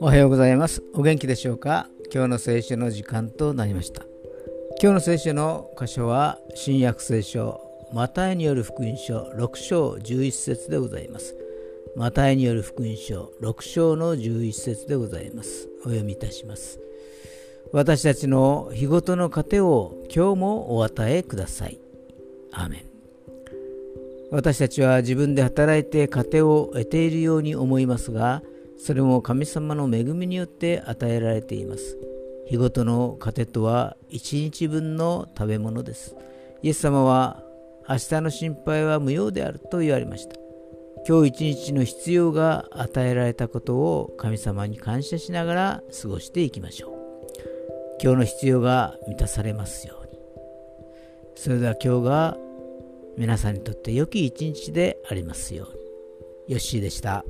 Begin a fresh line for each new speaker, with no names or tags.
おはようございます。お元気でしょうか？今日の聖書の時間となりました。今日の聖書の箇所は新約聖書マタイによる福音書6章11節でございます。マタイによる福音書6章の11節でございます。お読みいたします。私たちの日ごとの糧を今日もお与えください。アーメン。私たちは自分で働いて糧を得ているように思いますがそれも神様の恵みによって与えられています。日ごとの糧とは一日分の食べ物です。イエス様は明日の心配は無用であると言われました。今日一日の必要が与えられたことを神様に感謝しながら過ごしていきましょう。今日の必要が満たされますように。それでは今日が皆さんにとって良き一日でありますようにヨッシーでした。